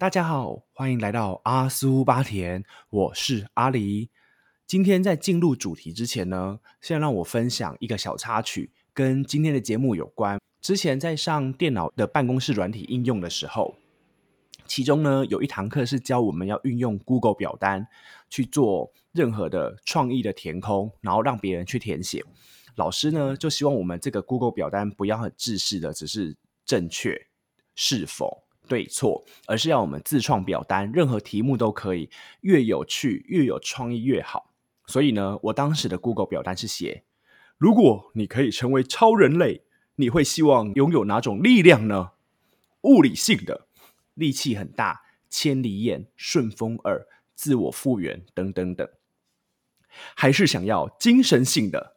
大家好，欢迎来到阿苏巴田，我是阿狸。今天在进入主题之前呢，先让我分享一个小插曲，跟今天的节目有关。之前在上电脑的办公室软体应用的时候，其中呢有一堂课是教我们要运用 Google 表单去做任何的创意的填空，然后让别人去填写。老师呢就希望我们这个 Google 表单不要很制式的，只是正确是否。对错，而是要我们自创表单，任何题目都可以，越有趣、越有创意越好。所以呢，我当时的 Google 表单是写：如果你可以成为超人类，你会希望拥有哪种力量呢？物理性的，力气很大，千里眼、顺风耳、自我复原等等等，还是想要精神性的，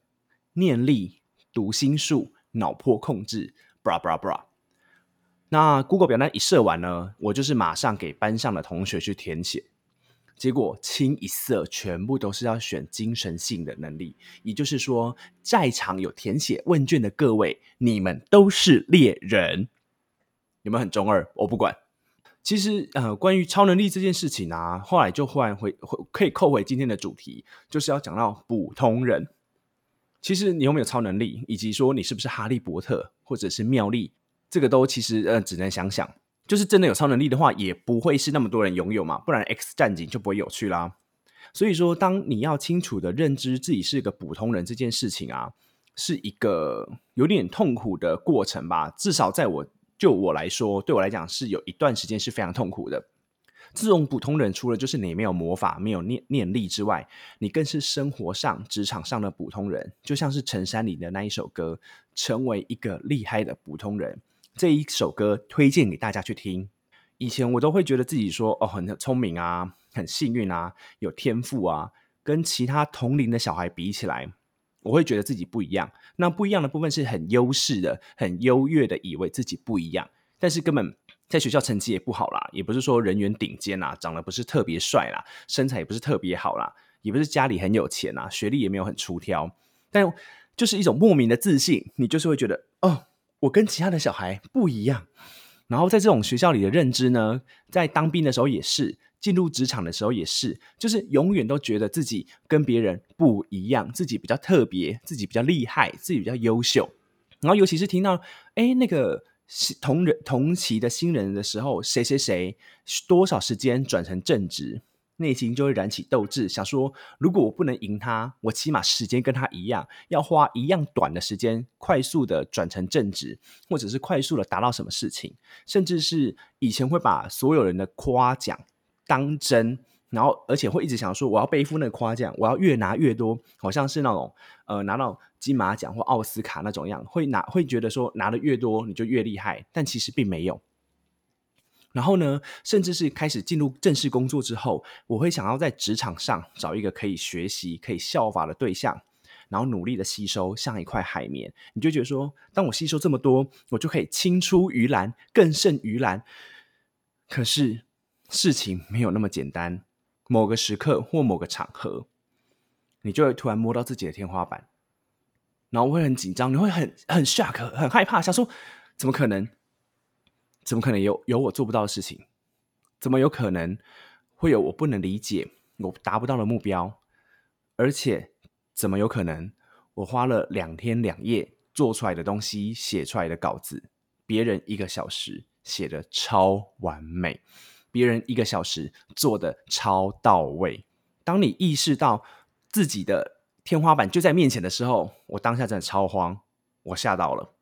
念力、读心术、脑波控制，bra bra bra。那 Google 表单一设完呢，我就是马上给班上的同学去填写，结果清一色全部都是要选精神性的能力，也就是说，在场有填写问卷的各位，你们都是猎人，有没有很中二？我不管。其实，呃，关于超能力这件事情啊，后来就忽然回回可以扣回今天的主题，就是要讲到普通人。其实你有没有超能力，以及说你是不是哈利波特或者是妙丽？这个都其实呃，只能想想，就是真的有超能力的话，也不会是那么多人拥有嘛，不然 X 战警就不会有趣啦。所以说，当你要清楚的认知自己是个普通人这件事情啊，是一个有点痛苦的过程吧。至少在我就我来说，对我来讲是有一段时间是非常痛苦的。这种普通人，除了就是你没有魔法、没有念念力之外，你更是生活上、职场上的普通人，就像是陈山里的那一首歌，成为一个厉害的普通人。这一首歌推荐给大家去听。以前我都会觉得自己说哦很聪明啊，很幸运啊，有天赋啊，跟其他同龄的小孩比起来，我会觉得自己不一样。那不一样的部分是很优势的、很优越的，以为自己不一样，但是根本在学校成绩也不好啦，也不是说人缘顶尖啦，长得不是特别帅啦，身材也不是特别好啦，也不是家里很有钱啊，学历也没有很出挑，但就是一种莫名的自信，你就是会觉得哦。我跟其他的小孩不一样，然后在这种学校里的认知呢，在当兵的时候也是，进入职场的时候也是，就是永远都觉得自己跟别人不一样，自己比较特别，自己比较厉害，自己比较优秀。然后尤其是听到哎那个同人同期的新人的时候，谁谁谁多少时间转成正职。内心就会燃起斗志，想说：如果我不能赢他，我起码时间跟他一样，要花一样短的时间，快速的转成正直，或者是快速的达到什么事情，甚至是以前会把所有人的夸奖当真，然后而且会一直想说：我要背负那个夸奖，我要越拿越多，好像是那种呃拿到金马奖或奥斯卡那种样，会拿会觉得说拿的越多你就越厉害，但其实并没有。然后呢，甚至是开始进入正式工作之后，我会想要在职场上找一个可以学习、可以效法的对象，然后努力的吸收，像一块海绵。你就觉得说，当我吸收这么多，我就可以青出于蓝，更胜于蓝。可是事情没有那么简单。某个时刻或某个场合，你就会突然摸到自己的天花板，然后会很紧张，你会很很 shock，很害怕，想说怎么可能？怎么可能有有我做不到的事情？怎么有可能会有我不能理解、我达不到的目标？而且怎么有可能我花了两天两夜做出来的东西、写出来的稿子，别人一个小时写的超完美，别人一个小时做的超到位？当你意识到自己的天花板就在面前的时候，我当下真的超慌，我吓到了，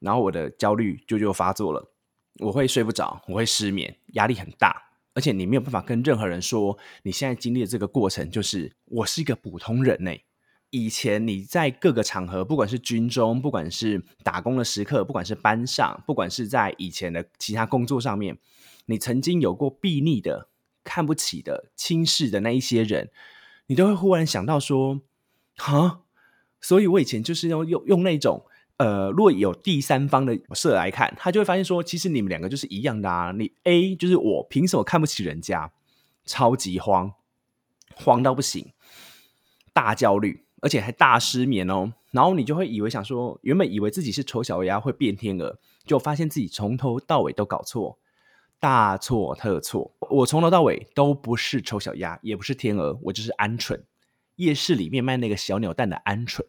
然后我的焦虑就就发作了。我会睡不着，我会失眠，压力很大，而且你没有办法跟任何人说你现在经历的这个过程，就是我是一个普通人呢。以前你在各个场合，不管是军中，不管是打工的时刻，不管是班上，不管是在以前的其他工作上面，你曾经有过避逆的、看不起的、轻视的那一些人，你都会忽然想到说，哈，所以我以前就是要用用那种。呃，若有第三方的设来看，他就会发现说，其实你们两个就是一样的啊。你 A 就是我，凭什么看不起人家？超级慌，慌到不行，大焦虑，而且还大失眠哦。然后你就会以为想说，原本以为自己是丑小鸭会变天鹅，就发现自己从头到尾都搞错。大错特错。我从头到尾都不是丑小鸭，也不是天鹅，我就是鹌鹑。夜市里面卖那个小鸟蛋的鹌鹑，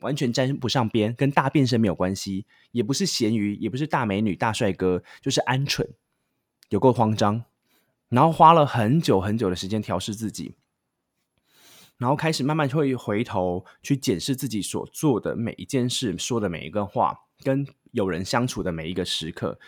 完全沾不上边，跟大变身没有关系，也不是咸鱼，也不是大美女、大帅哥，就是鹌鹑，有够慌张。然后花了很久很久的时间调试自己，然后开始慢慢会回头去检视自己所做的每一件事、说的每一个话、跟有人相处的每一个时刻，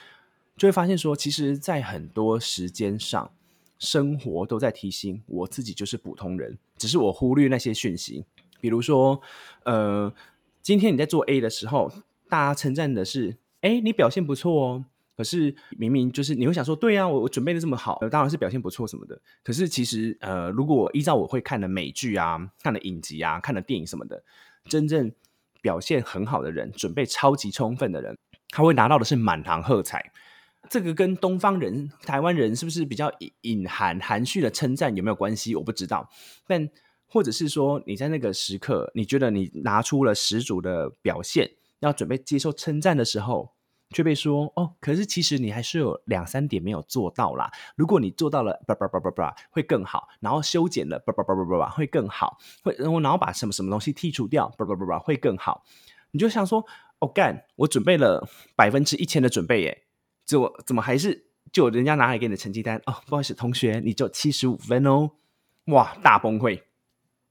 就会发现说，其实，在很多时间上，生活都在提醒我自己就是普通人，只是我忽略那些讯息。比如说，呃，今天你在做 A 的时候，大家称赞的是，哎，你表现不错哦。可是明明就是你会想说，对呀，我我准备的这么好，当然是表现不错什么的。可是其实，呃，如果依照我会看的美剧啊、看的影集啊、看的电影什么的，真正表现很好的人，准备超级充分的人，他会拿到的是满堂喝彩。这个跟东方人、台湾人是不是比较隐含含蓄的称赞有没有关系？我不知道。但或者是说，你在那个时刻，你觉得你拿出了十足的表现，要准备接受称赞的时候。却被说哦，可是其实你还是有两三点没有做到啦。如果你做到了，叭叭叭叭叭，会更好。然后修剪了，叭叭叭叭叭，会更好。会然后然后把什么什么东西剔除掉，叭叭叭叭，会更好。你就想说，哦干，我准备了百分之一千的准备耶，就怎么还是就人家拿来给你的成绩单哦？不好意思，同学，你就七十五分哦。哇，大崩溃。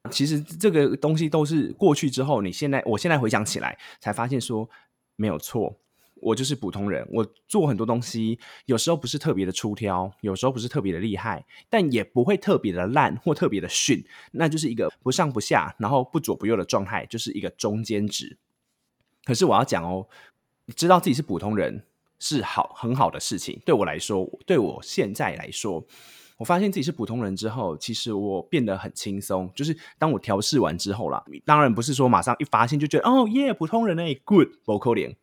其实这个东西都是过去之后，你现在我现在回想起来，才发现说没有错。我就是普通人，我做很多东西，有时候不是特别的出挑，有时候不是特别的厉害，但也不会特别的烂或特别的逊，那就是一个不上不下，然后不左不右的状态，就是一个中间值。可是我要讲哦，知道自己是普通人是好很好的事情。对我来说，对我现在来说，我发现自己是普通人之后，其实我变得很轻松。就是当我调试完之后啦，当然不是说马上一发现就觉得哦耶，普通人哎，good，不扣脸。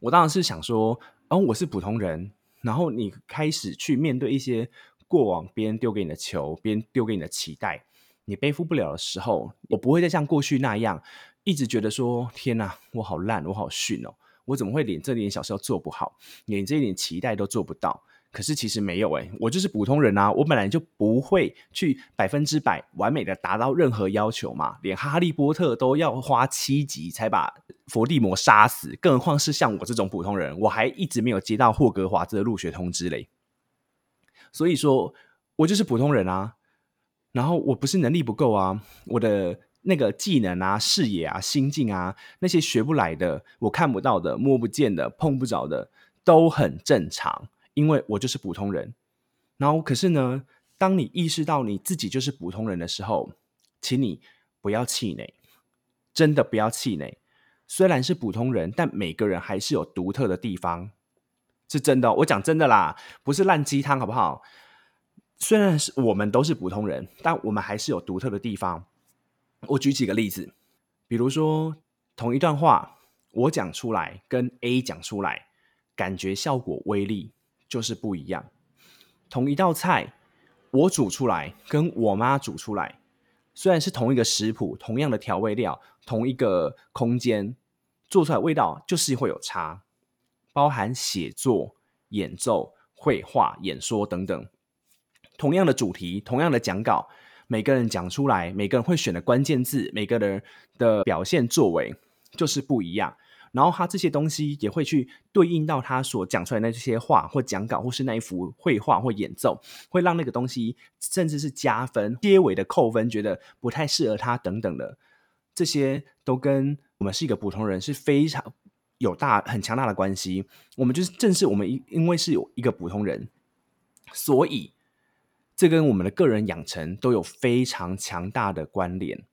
我当然是想说，哦，我是普通人，然后你开始去面对一些过往别人丢给你的球，别人丢给你的期待，你背负不了的时候，我不会再像过去那样，一直觉得说，天哪，我好烂，我好逊哦，我怎么会连这点小事都做不好，连这一点期待都做不到？可是其实没有诶，我就是普通人啊，我本来就不会去百分之百完美的达到任何要求嘛，连哈利波特都要花七集才把伏地魔杀死，更何况是像我这种普通人，我还一直没有接到霍格华兹的入学通知嘞。所以说，我就是普通人啊。然后我不是能力不够啊，我的那个技能啊、视野啊、心境啊，那些学不来的、我看不到的、摸不见的、碰不着的，都很正常。因为我就是普通人，然后可是呢，当你意识到你自己就是普通人的时候，请你不要气馁，真的不要气馁。虽然是普通人，但每个人还是有独特的地方，是真的。我讲真的啦，不是烂鸡汤，好不好？虽然是我们都是普通人，但我们还是有独特的地方。我举几个例子，比如说同一段话，我讲出来跟 A 讲出来，感觉效果威力。就是不一样。同一道菜，我煮出来跟我妈煮出来，虽然是同一个食谱、同样的调味料、同一个空间，做出来味道就是会有差。包含写作、演奏、绘画、演说等等，同样的主题、同样的讲稿，每个人讲出来，每个人会选的关键字，每个人的表现作为就是不一样。然后他这些东西也会去对应到他所讲出来那些话或讲稿，或是那一幅绘画或演奏，会让那个东西甚至是加分、结尾的扣分，觉得不太适合他等等的，这些都跟我们是一个普通人是非常有大很强大的关系。我们就是正是我们因因为是有一个普通人，所以这跟我们的个人养成都有非常强大的关联。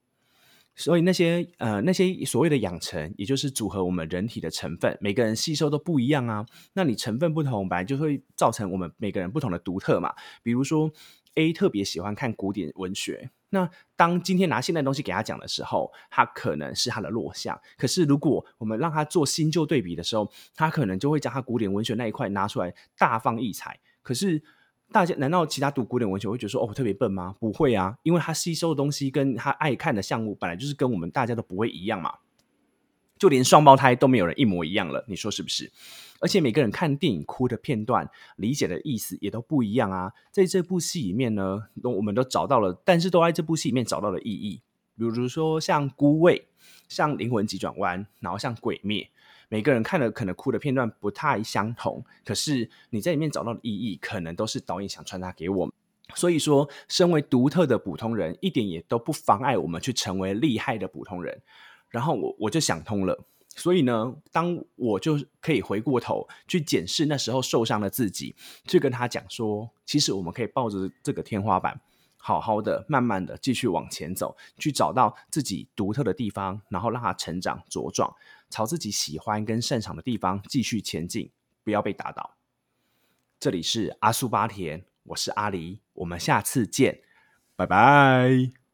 所以那些呃那些所谓的养成，也就是组合我们人体的成分，每个人吸收都不一样啊。那你成分不同，本来就会造成我们每个人不同的独特嘛。比如说 A 特别喜欢看古典文学，那当今天拿现代东西给他讲的时候，他可能是他的弱项。可是如果我们让他做新旧对比的时候，他可能就会将他古典文学那一块拿出来大放异彩。可是大家难道其他读古典文学会觉得说哦特别笨吗？不会啊，因为他吸收的东西跟他爱看的项目本来就是跟我们大家都不会一样嘛。就连双胞胎都没有人一模一样了，你说是不是？而且每个人看电影哭的片段，理解的意思也都不一样啊。在这部戏里面呢，我们都找到了，但是都在这部戏里面找到了意义。比如说像《孤味》、像《灵魂急转弯》，然后像《鬼灭》，每个人看的可能哭的片段不太相同，可是你在里面找到的意义，可能都是导演想传达给我们。所以说，身为独特的普通人，一点也都不妨碍我们去成为厉害的普通人。然后我我就想通了。所以呢，当我就可以回过头去检视那时候受伤的自己，去跟他讲说，其实我们可以抱着这个天花板，好好的、慢慢的继续往前走，去找到自己独特的地方，然后让他成长茁壮，朝自己喜欢跟擅长的地方继续前进，不要被打倒。这里是阿苏巴田，我是阿狸，我们下次见，拜拜。